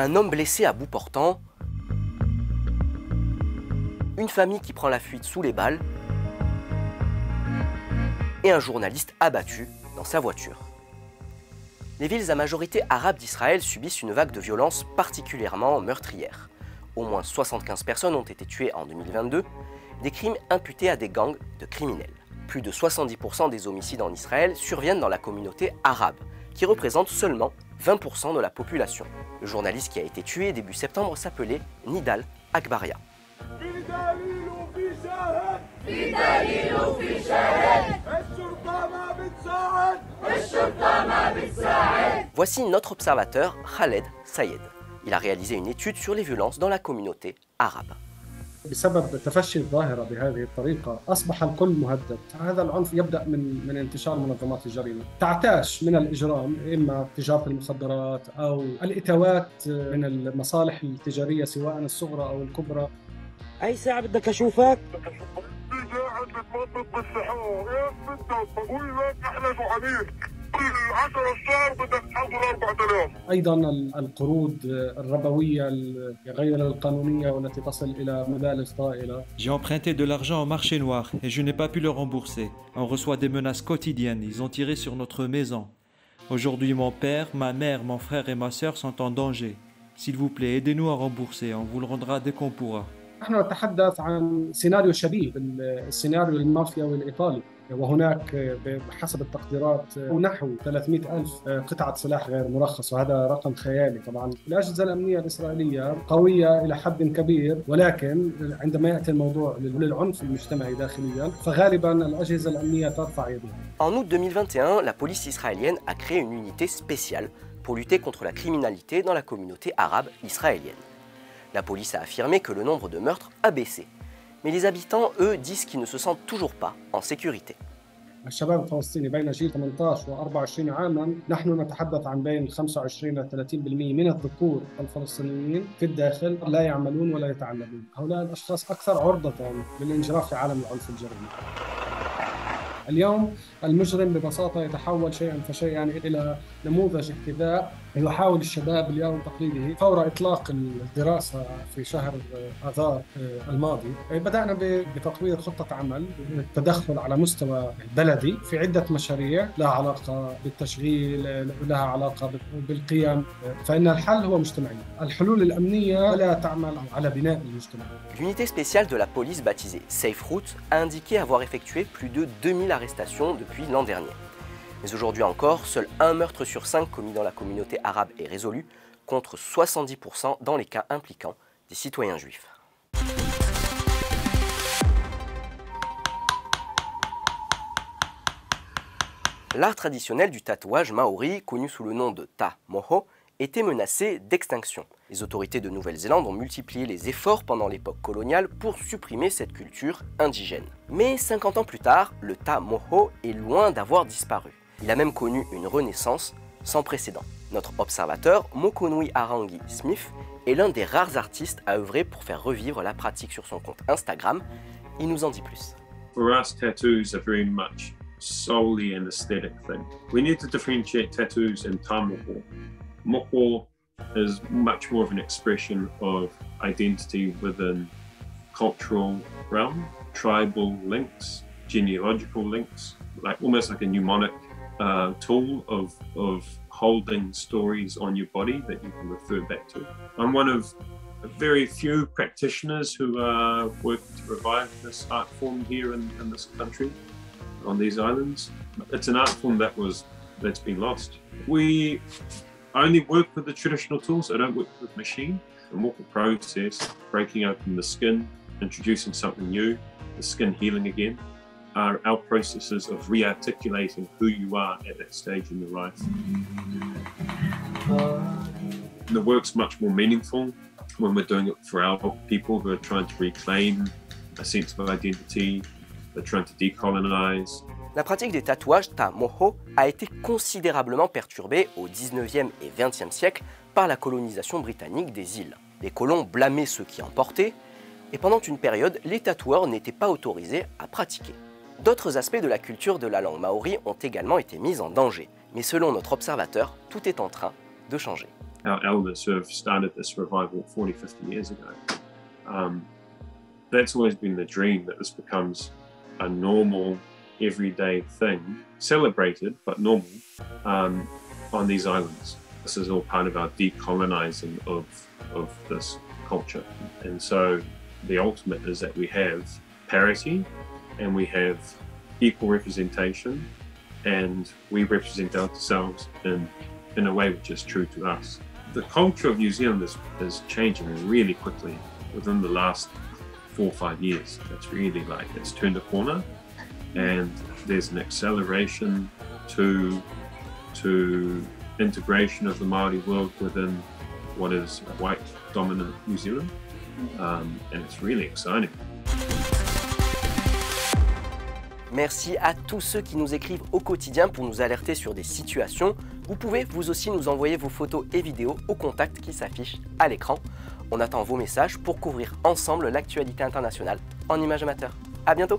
un homme blessé à bout portant, une famille qui prend la fuite sous les balles et un journaliste abattu dans sa voiture. Les villes à majorité arabe d'Israël subissent une vague de violence particulièrement meurtrière. Au moins 75 personnes ont été tuées en 2022, des crimes imputés à des gangs de criminels. Plus de 70% des homicides en Israël surviennent dans la communauté arabe, qui représente seulement 20% de la population. Le journaliste qui a été tué début septembre s'appelait Nidal Akbaria. Voici notre observateur Khaled Sayed. Il a réalisé une étude sur les violences dans la communauté arabe. بسبب تفشي الظاهرة بهذه الطريقة أصبح الكل مهدد، هذا العنف يبدأ من من انتشار منظمات الجريمة، تعتاش من الإجرام إما تجارة المخدرات أو الإتاوات من المصالح التجارية سواء الصغرى أو الكبرى. أي ساعة بدك أشوفك؟ قاعد بتمطط بالسحور. إيش بدك بقول لك إحنا جوعانين. كل 10 الشهر بدك تحضر 4000 ايضا القروض الربويه غير القانونيه والتي تصل الى مبالغ طائله. J'ai emprunté de l'argent au marché noir et je n'ai pas pu le rembourser. On reçoit des menaces quotidiennes, ils ont tiré sur notre maison. Aujourd'hui mon père, ma mère, mon frère et ma sœur sont en danger. S'il vous plaît, aidez-nous à rembourser, on vous le rendra dès qu'on pourra. نحن نتحدث عن سيناريو شبيه بالسيناريو المافيا والإيطالي وهناك بحسب التقديرات نحو 300 ألف قطعة سلاح غير مرخص وهذا رقم خيالي طبعا الأجهزة الأمنية الإسرائيلية قوية إلى حد كبير ولكن عندما يأتي الموضوع للعنف المجتمعي داخليا فغالبا الأجهزة الأمنية ترفع يدها En août 2021, la police israélienne a créé une unité spéciale pour lutter contre la criminalité dans la communauté arabe israélienne. La police a affirmé que le nombre de meurtres a baissé. Mais les habitants, eux, disent qu'ils ne se sentent toujours pas en sécurité. الشباب الفلسطيني بين جيل 18 و 24 عاما نحن نتحدث عن بين 25 ل 30% من الذكور الفلسطينيين في الداخل لا يعملون ولا يتعلمون، هؤلاء الاشخاص اكثر عرضة للانجراف في عالم العنف الجريمي. اليوم المجرم ببساطة يتحول شيئا فشيئا إلى نموذج اهتداء يحاول الشباب اليوم تقليده فور إطلاق الدراسة في شهر آذار الماضي. بدأنا بتطوير خطة عمل التدخل على مستوى بلدي في عدة مشاريع لها علاقة بالتشغيل لها علاقة بالقيم. فإن الحل هو مجتمعي الحلول الأمنية لا تعمل على بناء المجتمع. L'unité spéciale de la police baptisée Safe Route a indiqué avoir effectué plus de 2000 arrestations depuis l'an dernier. Mais aujourd'hui encore, seul un meurtre sur cinq commis dans la communauté arabe est résolu, contre 70% dans les cas impliquant des citoyens juifs. L'art traditionnel du tatouage maori, connu sous le nom de ta moho, était menacé d'extinction. Les autorités de Nouvelle-Zélande ont multiplié les efforts pendant l'époque coloniale pour supprimer cette culture indigène. Mais 50 ans plus tard, le ta moho est loin d'avoir disparu. Il a même connu une renaissance sans précédent. Notre observateur, Mokonui Arangi Smith, est l'un des rares artistes à œuvrer pour faire revivre la pratique sur son compte Instagram. Il nous en dit plus. For us, tattoos are very much solely an aesthetic thing. We need to differentiate tattoos and tamoho. Moho is much more of an expression of identity within cultural realm, tribal links, genealogical links, like almost like a mnemonic uh, tool of, of holding stories on your body that you can refer back to. I'm one of very few practitioners who are working to revive this art form here in, in this country, on these islands. It's an art form that was that's been lost. We only work with the traditional tools. I don't work with machine. The morphle process, breaking open the skin, introducing something new, the skin healing again, are our processes of re-articulating who you are at that stage in your life. The work's much more meaningful when we're doing it for our people who are trying to reclaim a sense of identity, they're trying to decolonize, La pratique des tatouages ta moho a été considérablement perturbée au 19e et 20e siècle par la colonisation britannique des îles. Les colons blâmaient ceux qui en portaient, et pendant une période, les tatoueurs n'étaient pas autorisés à pratiquer. D'autres aspects de la culture de la langue maori ont également été mis en danger, mais selon notre observateur, tout est en train de changer. our elders have started this revival 40, 50 years ago. Um, that's always been the dream that this becomes a normal, everyday thing, celebrated but normal, um, on these islands. This is all part of our decolonizing of, of this culture. And so the ultimate is that we have parity and we have equal representation and we represent ourselves in, in a way which is true to us. The culture of New Zealand is, is changing really quickly within the last four or five years. It's really like it's turned a corner and there's an acceleration to to integration of the Maori world within what is white dominant New Zealand. Um, and it's really exciting. Merci à tous ceux qui nous écrivent au quotidien pour nous alerter sur des situations. Vous pouvez vous aussi nous envoyer vos photos et vidéos au contact qui s'affiche à l'écran. On attend vos messages pour couvrir ensemble l'actualité internationale en images amateurs. À bientôt